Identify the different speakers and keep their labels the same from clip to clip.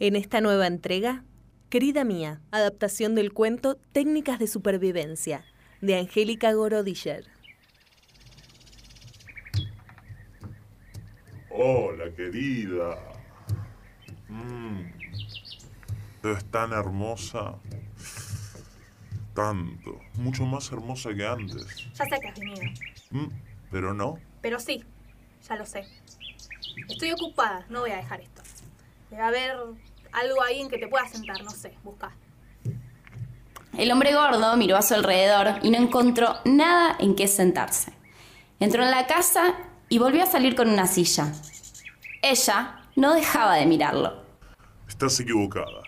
Speaker 1: En esta nueva entrega, Querida Mía, adaptación del cuento Técnicas de Supervivencia, de Angélica Gorodiller.
Speaker 2: Hola, querida. Mm. Es tan hermosa. Tanto. Mucho más hermosa que antes.
Speaker 3: Ya sé que has venido.
Speaker 2: Mm, Pero no.
Speaker 3: Pero sí, ya lo sé. Estoy ocupada, no voy a dejar esto. Debe haber algo ahí en que te puedas sentar, no sé, busca.
Speaker 4: El hombre gordo miró a su alrededor y no encontró nada en qué sentarse. Entró en la casa y volvió a salir con una silla. Ella no dejaba de mirarlo.
Speaker 2: Estás equivocada.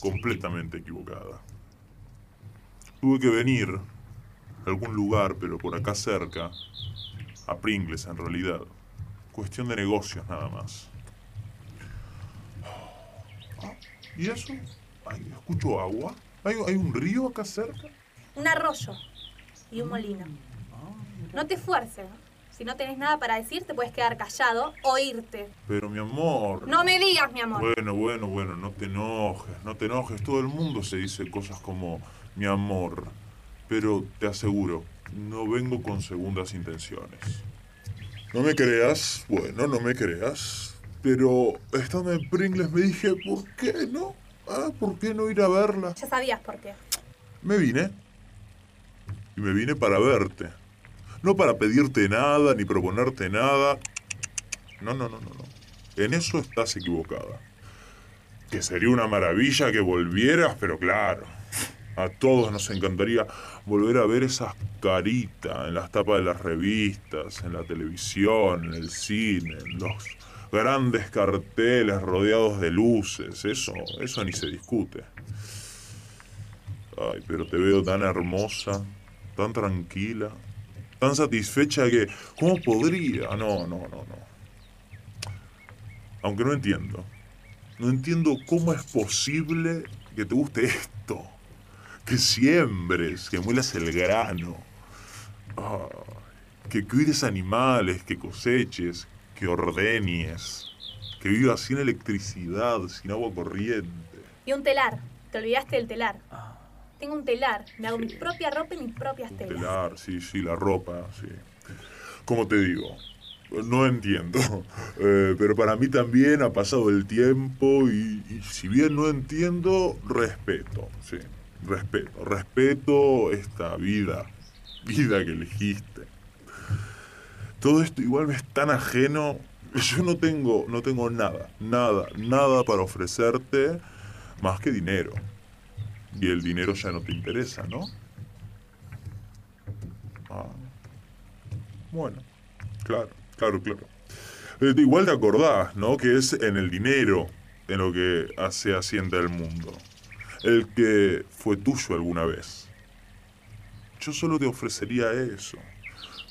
Speaker 2: Completamente equivocada. Tuve que venir a algún lugar, pero por acá cerca. A Pringles, en realidad. Cuestión de negocios, nada más. Ah, ¿Y eso? Ay, escucho agua. ¿Hay, hay un río acá cerca?
Speaker 3: Un arroyo y un molino. No te esfuerces. Si no tenés nada para decir, te puedes quedar callado o irte.
Speaker 2: Pero mi amor.
Speaker 3: No me digas, mi amor.
Speaker 2: Bueno, bueno, bueno, no te enojes, no te enojes. Todo el mundo se dice cosas como mi amor. Pero te aseguro, no vengo con segundas intenciones. No me creas, bueno, no me creas. Pero estando en Pringles me dije, ¿por qué no? Ah, ¿por qué no ir a verla?
Speaker 3: Ya sabías por qué.
Speaker 2: Me vine. Y me vine para verte. No para pedirte nada ni proponerte nada. No, no, no, no, no. En eso estás equivocada. Que sería una maravilla que volvieras, pero claro. A todos nos encantaría volver a ver esas caritas en las tapas de las revistas, en la televisión, en el cine, en los grandes carteles rodeados de luces. Eso, eso ni se discute. Ay, pero te veo tan hermosa, tan tranquila, tan satisfecha que... ¿Cómo podría? No, no, no, no. Aunque no entiendo. No entiendo cómo es posible que te guste esto. Que siembres, que muelas el grano. Que cuides animales, que coseches, que ordeñes. Que vivas sin electricidad, sin agua corriente.
Speaker 3: Y un telar. Te olvidaste del telar. Tengo un telar. Me hago mi propia ropa y mis propias telas.
Speaker 2: Telar, sí, sí, la ropa, sí. Como te digo, no entiendo. Eh, pero para mí también ha pasado el tiempo y, y si bien no entiendo, respeto, sí. Respeto, respeto esta vida, vida que elegiste. Todo esto igual me es tan ajeno. Yo no tengo, no tengo nada, nada, nada para ofrecerte más que dinero. Y el dinero ya no te interesa, ¿no? Ah. Bueno, claro, claro, claro. Eh, igual te acordás, ¿no? Que es en el dinero en lo que se asienta el mundo. El que fue tuyo alguna vez. Yo solo te ofrecería eso.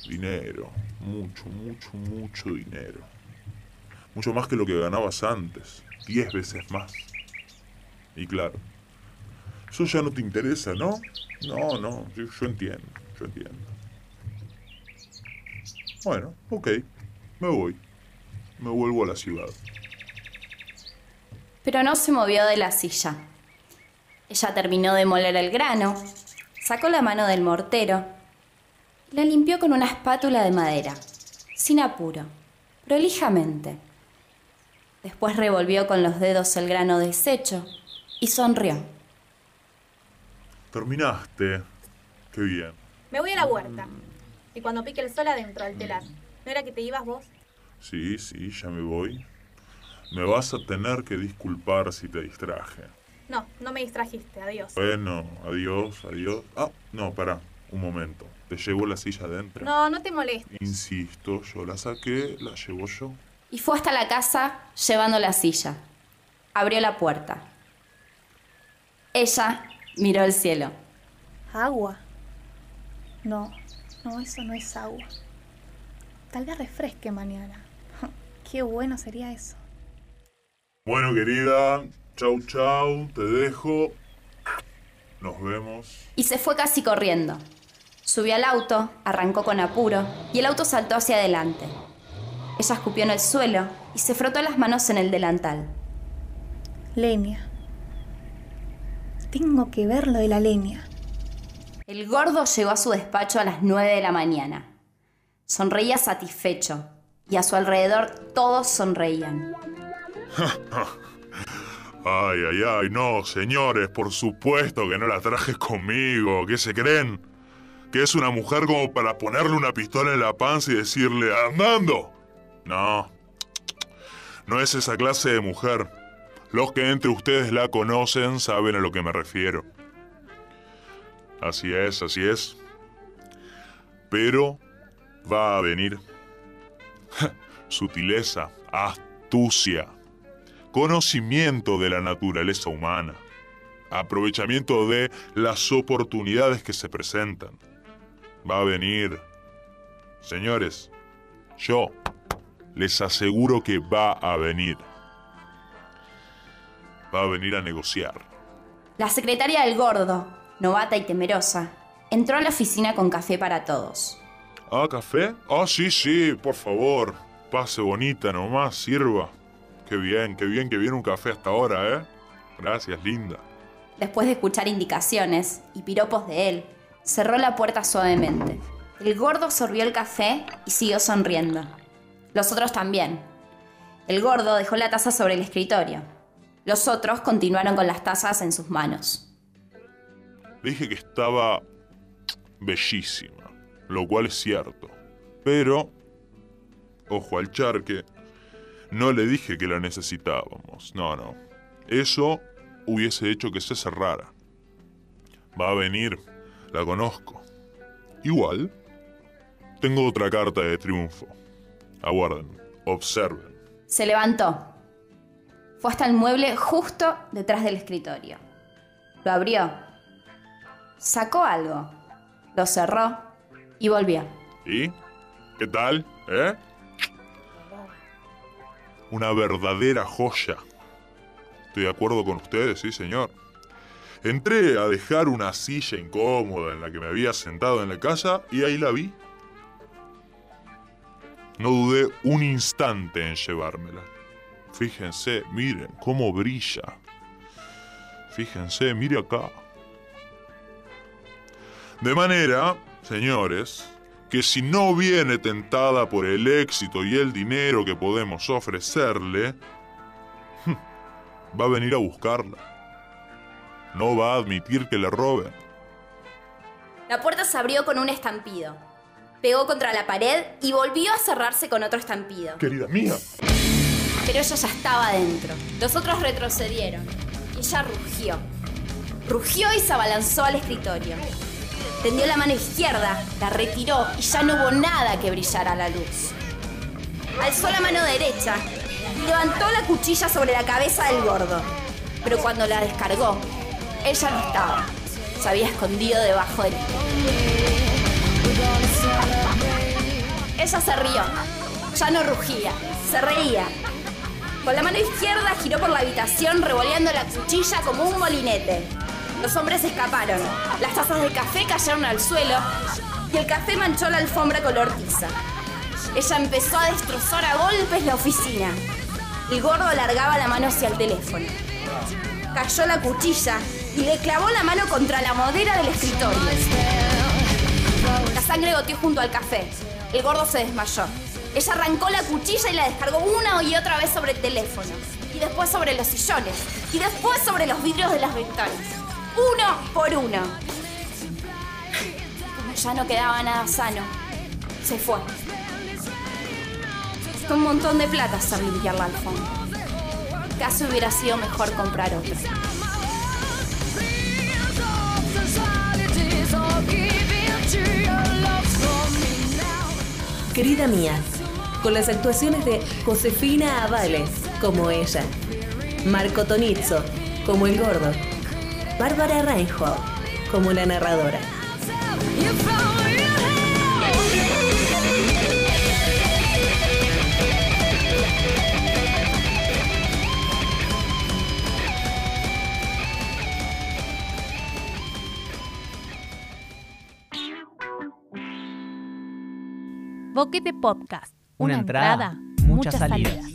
Speaker 2: Dinero. Mucho, mucho, mucho dinero. Mucho más que lo que ganabas antes. Diez veces más. Y claro, eso ya no te interesa, ¿no? No, no, yo, entiendo, yo entiendo. Bueno, ok, me voy. Me vuelvo a la ciudad.
Speaker 4: Pero no se movió de la silla. Ella terminó de moler el grano, sacó la mano del mortero, la limpió con una espátula de madera, sin apuro, prolijamente. Después revolvió con los dedos el grano deshecho y sonrió.
Speaker 2: Terminaste. Qué bien.
Speaker 3: Me voy a la huerta. Y cuando pique el sol adentro del telar. ¿No era que te ibas vos?
Speaker 2: Sí, sí, ya me voy. Me vas a tener que disculpar si te distraje.
Speaker 3: No, no me distrajiste. Adiós.
Speaker 2: Bueno, adiós, adiós. Ah, no, pará, un momento. ¿Te llevo la silla adentro?
Speaker 3: No, no te molestes.
Speaker 2: Insisto, yo la saqué, la llevo yo.
Speaker 4: Y fue hasta la casa llevando la silla. Abrió la puerta. Ella miró el cielo.
Speaker 3: ¿Agua? No, no, eso no es agua. Tal vez refresque mañana. Qué bueno sería eso.
Speaker 2: Bueno, querida, chau, chau, te dejo. Nos vemos.
Speaker 4: Y se fue casi corriendo. Subió al auto, arrancó con apuro y el auto saltó hacia adelante. Ella escupió en el suelo y se frotó las manos en el delantal.
Speaker 3: Leña. Tengo que ver lo de la leña.
Speaker 4: El gordo llegó a su despacho a las 9 de la mañana. Sonreía satisfecho y a su alrededor todos sonreían.
Speaker 2: Ay, ay, ay, no, señores, por supuesto que no la traje conmigo. ¿Qué se creen? ¿Que es una mujer como para ponerle una pistola en la panza y decirle, andando? No, no es esa clase de mujer. Los que entre ustedes la conocen saben a lo que me refiero. Así es, así es. Pero va a venir. Sutileza, astucia, conocimiento de la naturaleza humana, aprovechamiento de las oportunidades que se presentan. Va a venir. Señores, yo les aseguro que va a venir. Va a venir a negociar.
Speaker 4: La secretaria del gordo, novata y temerosa, entró a la oficina con café para todos.
Speaker 2: ¿Ah, café? Ah, sí, sí, por favor. Pase bonita nomás, sirva. Qué bien, qué bien que viene un café hasta ahora, ¿eh? Gracias, linda.
Speaker 4: Después de escuchar indicaciones y piropos de él, cerró la puerta suavemente. El gordo sorbió el café y siguió sonriendo. Los otros también. El gordo dejó la taza sobre el escritorio. Los otros continuaron con las tazas en sus manos.
Speaker 2: Dije que estaba bellísima, lo cual es cierto. Pero, ojo al charque, no le dije que la necesitábamos. No, no. Eso hubiese hecho que se cerrara. Va a venir, la conozco. Igual, tengo otra carta de triunfo. Aguarden, observen.
Speaker 4: Se levantó. Fue hasta el mueble justo detrás del escritorio. Lo abrió. Sacó algo. Lo cerró y volvió.
Speaker 2: ¿Y? ¿Qué tal? ¿Eh? Una verdadera joya. Estoy de acuerdo con ustedes, sí, señor. Entré a dejar una silla incómoda en la que me había sentado en la casa y ahí la vi. No dudé un instante en llevármela. Fíjense, miren cómo brilla. Fíjense, mire acá. De manera, señores, que si no viene tentada por el éxito y el dinero que podemos ofrecerle, va a venir a buscarla. No va a admitir que le roben.
Speaker 4: La puerta se abrió con un estampido. Pegó contra la pared y volvió a cerrarse con otro estampido.
Speaker 2: Querida mía.
Speaker 4: Pero ella ya estaba dentro. Los otros retrocedieron. Y ella rugió. Rugió y se abalanzó al escritorio. Tendió la mano izquierda, la retiró y ya no hubo nada que brillara a la luz. Alzó la mano derecha y levantó la cuchilla sobre la cabeza del gordo. Pero cuando la descargó, ella no estaba. Se había escondido debajo del Ella se rió. Ya no rugía, se reía. Con la mano izquierda giró por la habitación revoleando la cuchilla como un molinete. Los hombres escaparon. Las tazas de café cayeron al suelo y el café manchó la alfombra color tiza. Ella empezó a destrozar a golpes la oficina. El gordo alargaba la mano hacia el teléfono. Cayó la cuchilla y le clavó la mano contra la madera del escritorio. La sangre goteó junto al café. El gordo se desmayó. Ella arrancó la cuchilla y la descargó una y otra vez sobre el teléfono. Y después sobre los sillones. Y después sobre los vidrios de las ventanas. Uno por uno. Como ya no quedaba nada sano, se fue. Costó un montón de plata hacer limpiar la alfombra. Casi hubiera sido mejor comprar otra.
Speaker 1: Querida mía, con las actuaciones de Josefina Avales, como ella, Marco Tonizzo, como el gordo, Bárbara Reinhold, como la narradora.
Speaker 5: Boquete Podcast.
Speaker 6: Una entrada, muchas salidas.